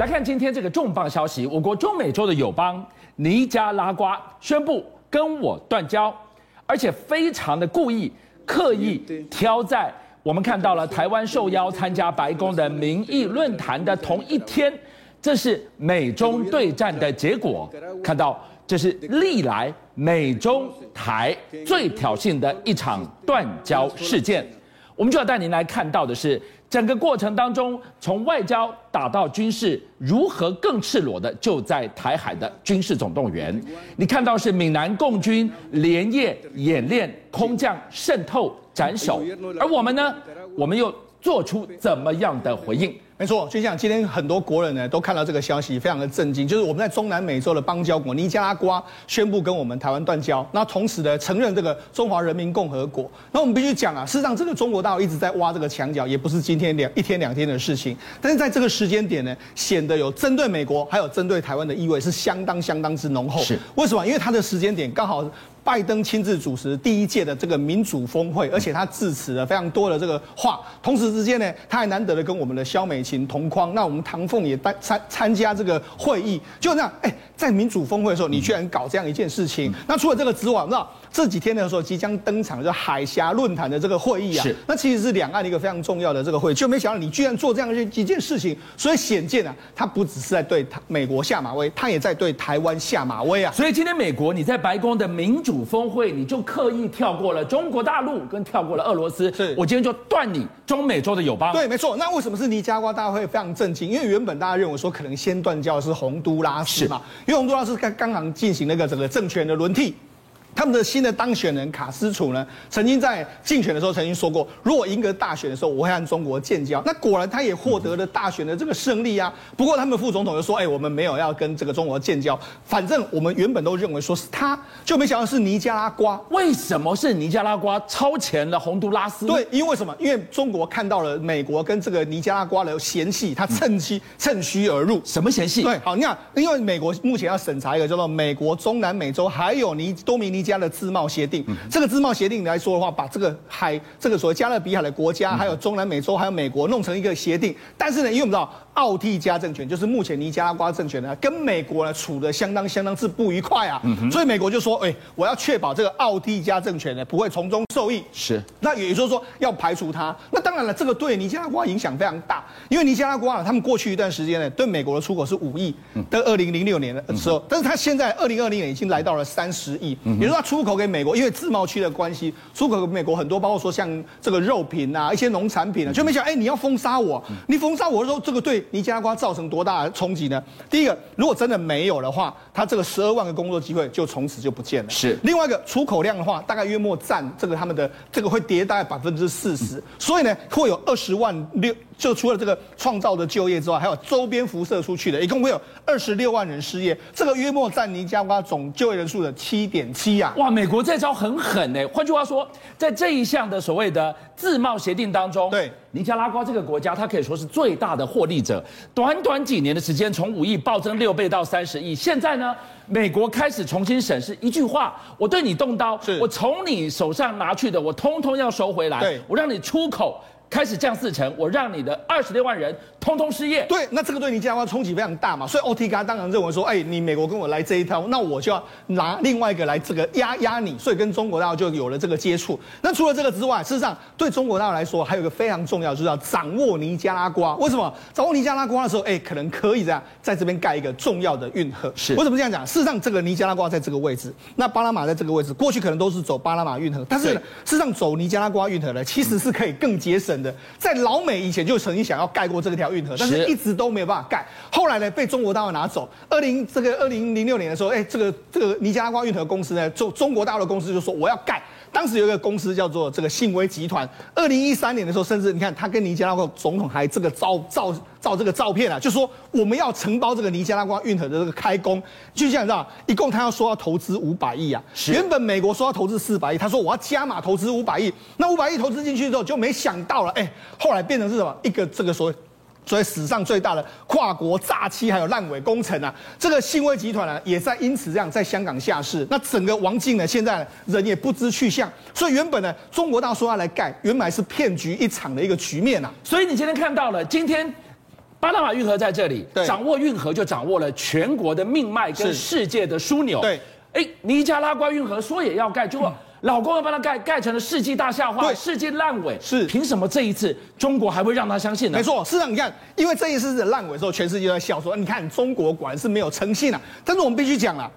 来看今天这个重磅消息，我国中美洲的友邦尼加拉瓜宣布跟我断交，而且非常的故意刻意挑在我们看到了台湾受邀参加白宫的民意论坛的同一天，这是美中对战的结果。看到这是历来美中台最挑衅的一场断交事件，我们就要带您来看到的是。整个过程当中，从外交打到军事，如何更赤裸的就在台海的军事总动员。你看到是闽南共军连夜演练空降渗透斩首，而我们呢，我们又做出怎么样的回应？没错，就像今天很多国人呢都看到这个消息，非常的震惊。就是我们在中南美洲的邦交国尼加拉瓜宣布跟我们台湾断交，那同时呢承认这个中华人民共和国。那我们必须讲啊，事实上这个中国大陆一直在挖这个墙角，也不是今天两一天两天的事情。但是在这个时间点呢，显得有针对美国还有针对台湾的意味是相当相当之浓厚。是为什么？因为它的时间点刚好。拜登亲自主持第一届的这个民主峰会，而且他致辞了非常多的这个话。同时之间呢，他还难得的跟我们的肖美琴同框。那我们唐凤也参参参加这个会议，就这样，哎，在民主峰会的时候，你居然搞这样一件事情。那除了这个之外，那这几天的时候即将登场就海峡论坛的这个会议啊，是那其实是两岸的一个非常重要的这个会，就没想到你居然做这样一件事情。所以显见啊，他不只是在对美国下马威，他也在对台湾下马威啊。所以今天美国你在白宫的民主峰会，你就刻意跳过了中国大陆，跟跳过了俄罗斯。是我今天就断你中美洲的友邦。对，没错。那为什么是尼加瓜？大家会非常震惊，因为原本大家认为说可能先断交的是洪都拉斯嘛，因为洪都拉斯刚刚刚进行那个整个政权的轮替。他们的新的当选人卡斯楚呢，曾经在竞选的时候曾经说过，如果赢得大选的时候，我会和中国建交。那果然他也获得了大选的这个胜利啊。不过他们副总统又说，哎，我们没有要跟这个中国建交，反正我们原本都认为说是他，就没想到是尼加拉瓜。为什么是尼加拉瓜超前了洪都拉斯？对，因为什么？因为中国看到了美国跟这个尼加拉瓜的嫌隙，他趁机趁虚而入。什么嫌隙？对，好，你看，因为美国目前要审查一个叫做美国中南美洲还有尼多米尼。加的自贸协定，这个自贸协定来说的话，把这个海，这个所谓加勒比海的国家，还有中南美洲，还有美国，弄成一个协定。但是呢，因为我们知道。奥蒂加政权就是目前尼加拉瓜政权呢，跟美国呢处的相当相当之不愉快啊，所以美国就说，哎，我要确保这个奥蒂加政权呢不会从中受益。是，那也就是说要排除它。那当然了，这个对尼加拉瓜影响非常大，因为尼加拉瓜啊，他们过去一段时间呢对美国的出口是五亿，在二零零六年的时候，但是他现在二零二零年已经来到了三十亿，也就是说他出口给美国，因为自贸区的关系，出口给美国很多，包括说像这个肉品啊，一些农产品啊，就没想，哎，你要封杀我，你封杀我的时候，这个对尼加拉瓜造成多大的冲击呢？第一个，如果真的没有的话，它这个十二万个工作机会就从此就不见了。是。另外一个出口量的话，大概约莫占这个他们的这个会跌大概百分之四十，所以呢，会有二十万六。就除了这个创造的就业之外，还有周边辐射出去的，一共会有二十六万人失业，这个约莫占尼加拉瓜总就业人数的七点七啊！哇，美国这招很狠呢！换句话说，在这一项的所谓的自贸协定当中，对尼加拉瓜这个国家，它可以说是最大的获利者。短短几年的时间，从五亿暴增六倍到三十亿，现在呢，美国开始重新审视，一句话，我对你动刀，我从你手上拿去的，我通通要收回来，对我让你出口。开始降四成，我让你的二十六万人通通失业。对，那这个对尼加拉瓜冲击非常大嘛，所以 OTK 当然认为说，哎，你美国跟我来这一套，那我就要拿另外一个来这个压压你，所以跟中国大陆就有了这个接触。那除了这个之外，事实上对中国大陆来说，还有一个非常重要，就是要掌握尼加拉瓜。为什么掌握尼加拉瓜的时候，哎，可能可以这样在这边盖一个重要的运河？是。为什么这样讲？事实上，这个尼加拉瓜在这个位置，那巴拿马在这个位置，过去可能都是走巴拿马运河，但是呢，事实上走尼加拉瓜运河呢，其实是可以更节省的，在老。美以前就曾经想要盖过这条运河，但是一直都没有办法盖。后来呢，被中国大陆拿走。二零这个二零零六年的时候，哎，这个这个尼加拉瓜运河公司呢，中中国大陆的公司就说我要盖。当时有一个公司叫做这个信威集团。二零一三年的时候，甚至你看他跟尼加拉瓜总统还这个照照照这个照片啊，就说我们要承包这个尼加拉瓜运河的这个开工。就这样，你知道，一共他要说要投资五百亿啊。原本美国说要投资四百亿，他说我要加码投资五百亿。那五百亿投资进去之后，就没想到了，哎，后来变成是什么？一个这个所谓。所以史上最大的跨国诈欺还有烂尾工程啊，这个信威集团呢，也在因此这样在香港下市。那整个王静呢，现在人也不知去向。所以原本呢，中国大陆说要来盖，原来是骗局一场的一个局面啊。所以你今天看到了，今天巴拿马运河在这里，掌握运河就掌握了全国的命脉跟世界的枢纽。对，哎，尼加拉瓜运河说也要盖，结果、嗯、老公要帮他盖，盖成了世纪大笑话，对世纪烂尾。是，凭什么这一次中国还会让他相信呢？没错，事实上你看，因为这一次是烂尾之后，全世界都在笑说，你看中国果然是没有诚信啊。但是我们必须讲了。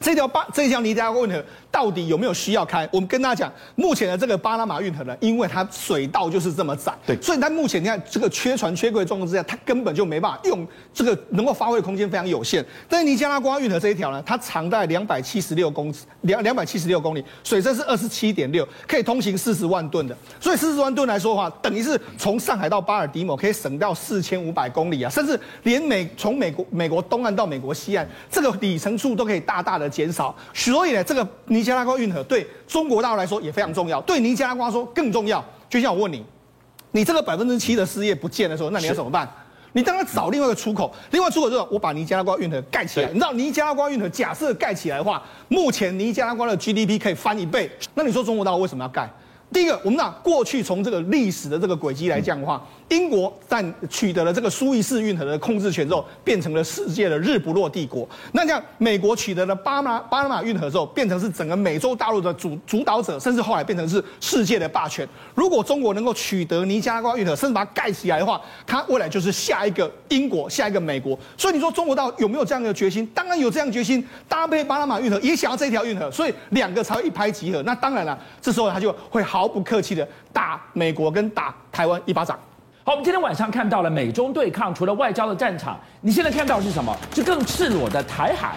这条巴这条尼加拉瓜运河到底有没有需要开？我们跟大家讲，目前的这个巴拿马运河呢，因为它水道就是这么窄，对，所以它目前你看这个缺船缺柜的状况之下，它根本就没办法用这个能够发挥的空间非常有限。但是尼加拉瓜运河这一条呢，它长大概两百七十六公尺，两两百七十六公里，水深是二十七点六，可以通行四十万吨的。所以四十万吨来说的话，等于是从上海到巴尔的摩可以省掉四千五百公里啊，甚至连美从美国美国东岸到美国西岸这个里程数都可以大大的。减少，所以呢，这个尼加拉瓜运河对中国大陆来说也非常重要，对尼加拉瓜说更重要。就像我问你，你这个百分之七的失业不见的时候，那你要怎么办？你当然找另外一个出口，另外出口就是我把尼加拉瓜运河盖起来。你知道尼加拉瓜运河假设盖起来的话，目前尼加拉瓜的 GDP 可以翻一倍。那你说中国大陆为什么要盖？第一个，我们讲过去从这个历史的这个轨迹来讲的话。英国在取得了这个苏伊士运河的控制权之后，变成了世界的日不落帝国。那这样，美国取得了巴拿巴拿马运河之后，变成是整个美洲大陆的主主导者，甚至后来变成是世界的霸权。如果中国能够取得尼加拉瓜运河，甚至把它盖起来的话，它未来就是下一个英国，下一个美国。所以你说中国到有没有这样的决心？当然有这样决心，搭配巴拿马运河也想要这条运河，所以两个才会一拍即合。那当然了，这时候他就会好毫不客气的打美国跟打台湾一巴掌。好，我们今天晚上看到了美中对抗，除了外交的战场，你现在看到的是什么？是更赤裸的台海。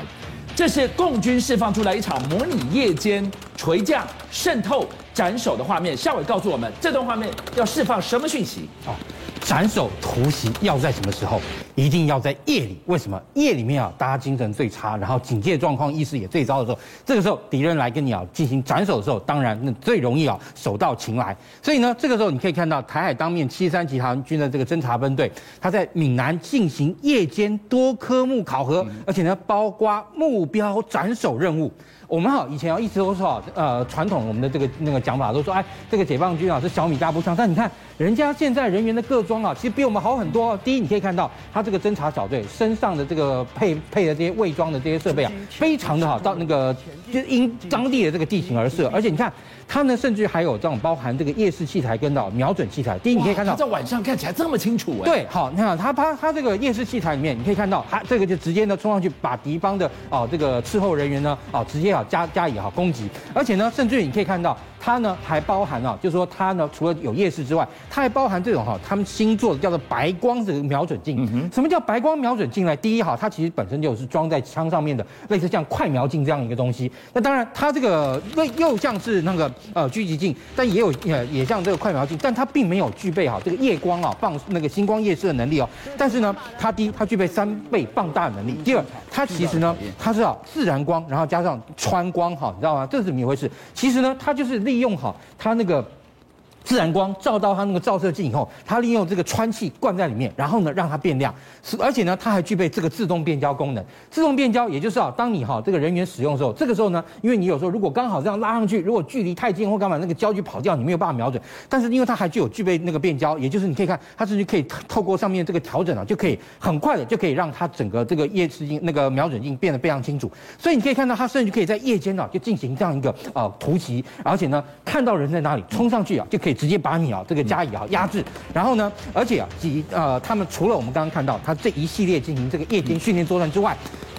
这是共军释放出来一场模拟夜间垂降、渗透、斩首的画面。夏伟告诉我们，这段画面要释放什么讯息？哦。斩首突袭要在什么时候？一定要在夜里。为什么？夜里面啊，大家精神最差，然后警戒状况意识也最糟的时候，这个时候敌人来跟你啊进行斩首的时候，当然那最容易啊手到擒来。所以呢，这个时候你可以看到台海当面七三集团军的这个侦察分队，他在闽南进行夜间多科目考核，而且呢，包括目标斩首任务。我们哈以前啊一直都说呃传统我们的这个那个讲法都说哎这个解放军啊是小米加步枪，但你看人家现在人员的各装啊其实比我们好很多。第一你可以看到他这个侦察小队身上的这个配配的这些伪装的这些设备啊，非常的好，到那个就是因当地的这个地形而设，而且你看。它呢，甚至还有这种包含这个夜视器材跟到瞄准器材。第一，你可以看到在晚上看起来这么清楚哎。对，好，你看它它它这个夜视器材里面，你可以看到它这个就直接呢冲上去把敌方的哦这个伺候人员呢哦直接啊加加以哈攻击，而且呢，甚至于你可以看到。它呢还包含啊，就是说它呢除了有夜视之外，它还包含这种哈，他们新做的叫做白光的瞄准镜。嗯哼。什么叫白光瞄准镜呢？第一哈，它其实本身就是装在枪上面的，类似像快瞄镜这样一个东西。那当然，它这个又又像是那个呃狙击镜，但也有也也像这个快瞄镜，但它并没有具备哈这个夜光啊放那个星光夜视的能力哦。但是呢，它第一它具备三倍放大的能力。第二，它其实呢它是啊自然光，然后加上穿光哈，你知道吗？这是怎么一回事？其实呢，它就是。利用好他那个。自然光照到它那个照射镜以后，它利用这个穿气灌在里面，然后呢让它变亮，是而且呢它还具备这个自动变焦功能。自动变焦也就是啊，当你哈这个人员使用的时候，这个时候呢，因为你有时候如果刚好这样拉上去，如果距离太近或干嘛，那个焦距跑掉，你没有办法瞄准。但是因为它还具有具备那个变焦，也就是你可以看它甚至可以透过上面这个调整啊，就可以很快的就可以让它整个这个夜视镜那个瞄准镜变得非常清楚。所以你可以看到它甚至可以在夜间啊就进行这样一个呃突袭，而且呢看到人在哪里冲上去啊就可以直接把你啊，这个加以啊压制，然后呢，而且啊，几呃，他们除了我们刚刚看到他这一系列进行这个夜间训练作战之外，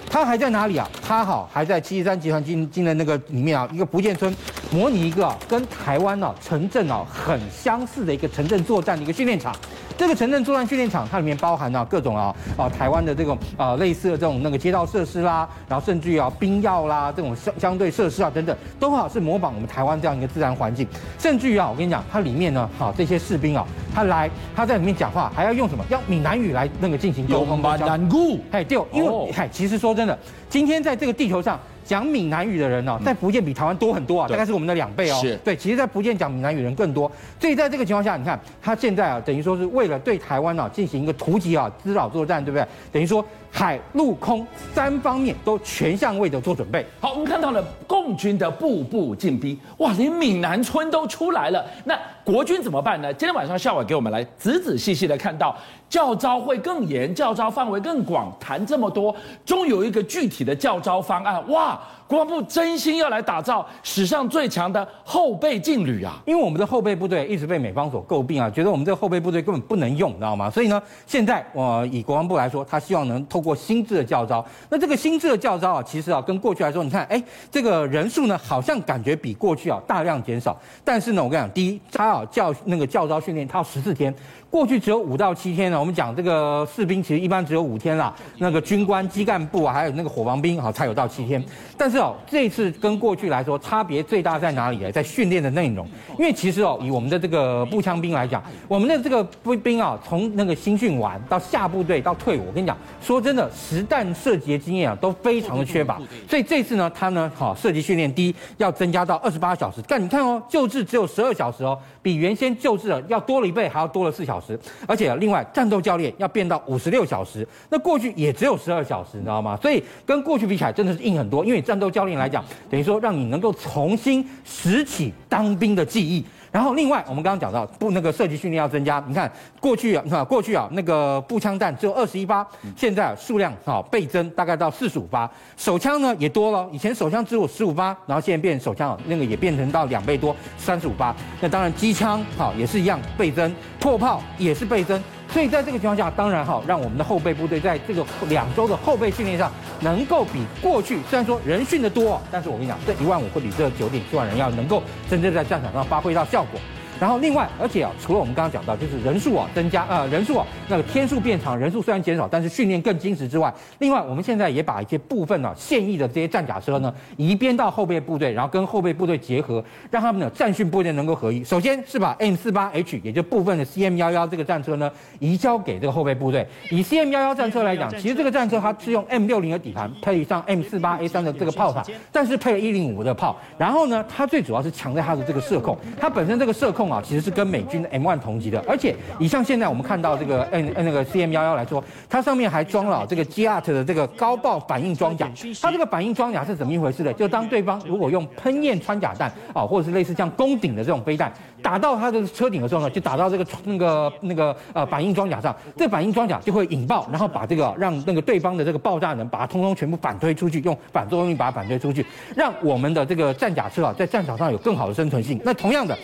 他还在哪里啊？他好还在七十三集团军进的那个里面啊，一个福建村模拟一个跟台湾啊城镇啊很相似的一个城镇作战的一个训练场。这个城镇作战训练场，它里面包含了各种啊啊台湾的这种啊类似的这种那个街道设施啦，然后甚至于啊兵药啦这种相相对设施啊等等，都好是模仿我们台湾这样一个自然环境。甚至于啊，我跟你讲，它里面呢，哈这些士兵啊，他来他在里面讲话，还要用什么？要闽南语来那个进行沟通。闽南语。哎，对，因为哎，其实说真的，今天在这个地球上。讲闽南语的人呢、哦，在福建比台湾多很多啊，大概是我们的两倍哦。是，对，其实，在福建讲闽南语人更多。所以，在这个情况下，你看他现在啊，等于说是为了对台湾啊进行一个突击啊、滋扰作战，对不对？等于说海陆空三方面都全向位的做准备。好，我们看到了共军的步步进逼，哇，连闽南村都出来了。那国军怎么办呢？今天晚上校委给我们来仔仔细细的看到教招会更严，教招范围更广，谈这么多，终有一个具体的教招方案。哇！国防部真心要来打造史上最强的后备劲旅啊！因为我们的后备部队一直被美方所诟病啊，觉得我们这个后备部队根本不能用，你知道吗？所以呢，现在我、以国防部来说，他希望能透过新制的教招。那这个新制的教招啊，其实啊，跟过去来说，你看，哎，这个人数呢，好像感觉比过去啊大量减少。但是呢，我跟你讲，第一，他啊教那个教招训练，他要十四天。过去只有五到七天呢，我们讲这个士兵其实一般只有五天啦，那个军官、机干部啊，还有那个火防兵啊，才有到七天。但是哦，这次跟过去来说，差别最大在哪里呢？在训练的内容。因为其实哦，以我们的这个步枪兵来讲，我们的这个步兵啊，从那个新训完到下部队到退伍，我跟你讲，说真的，实弹射击的经验啊，都非常的缺乏。所以这次呢，他呢，好射击训练，第一要增加到二十八小时。但你看哦，救治只有十二小时哦，比原先救治的要多了一倍，还要多了四小时。而且另外，战斗教练要变到五十六小时，那过去也只有十二小时，你知道吗？所以跟过去比起来，真的是硬很多。因为战斗教练来讲，等于说让你能够重新拾起当兵的记忆。然后另外，我们刚刚讲到步那个射击训练要增加。你看过去啊，你看过去啊那个步枪弹只有二十一发，现在数量啊倍增，大概到四十五发。手枪呢也多了，以前手枪只有十五发，然后现在变手枪那个也变成到两倍多，三十五发。那当然机枪好也是一样倍增，迫炮也是倍增。所以在这个情况下，当然哈，让我们的后备部队在这个两周的后备训练上，能够比过去虽然说人训的多，但是我跟你讲，这一万五会比这九点七万人要能够真正在战场上发挥到效果。然后另外，而且啊，除了我们刚刚讲到，就是人数啊增加，呃，人数啊那个天数变长，人数虽然减少，但是训练更精实之外，另外我们现在也把一些部分啊现役的这些战甲车呢移编到后备部队，然后跟后备部队结合，让他们的战训部队能够合一。首先是把 M 四八 H，也就部分的 CM 幺幺这个战车呢移交给这个后备部队。以 CM 幺幺战车来讲，其实这个战车它是用 M 六零的底盘配上 M 四八 A 三的这个炮塔，但是配了一零五的炮。然后呢，它最主要是强在它的这个射控，它本身这个射控。啊，其实是跟美军的 M1 同级的，而且以像现在我们看到这个 N 那个 CM11 来说，它上面还装了这个 GART 的这个高爆反应装甲。它这个反应装甲是怎么一回事呢？就当对方如果用喷焰穿甲弹啊，或者是类似像攻顶的这种飞弹打到它的车顶的时候呢，就打到这个那个那个呃反应装甲上，这反应装甲就会引爆，然后把这个让那个对方的这个爆炸能把它通通全部反推出去，用反作用力把它反推出去，让我们的这个战甲车啊在战场上有更好的生存性。那同样的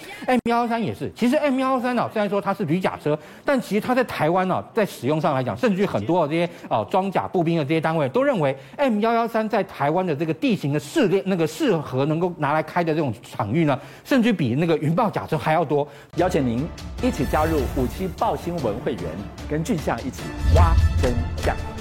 也是，其实 M 幺幺三呢，虽然说它是铝甲车，但其实它在台湾呢，在使用上来讲，甚至于很多的这些呃装甲步兵的这些单位都认为 M 幺幺三在台湾的这个地形的试练那个适合能够拿来开的这种场域呢，甚至比那个云豹甲车还要多。邀请您一起加入五七报新闻会员，跟俊相一起挖真相。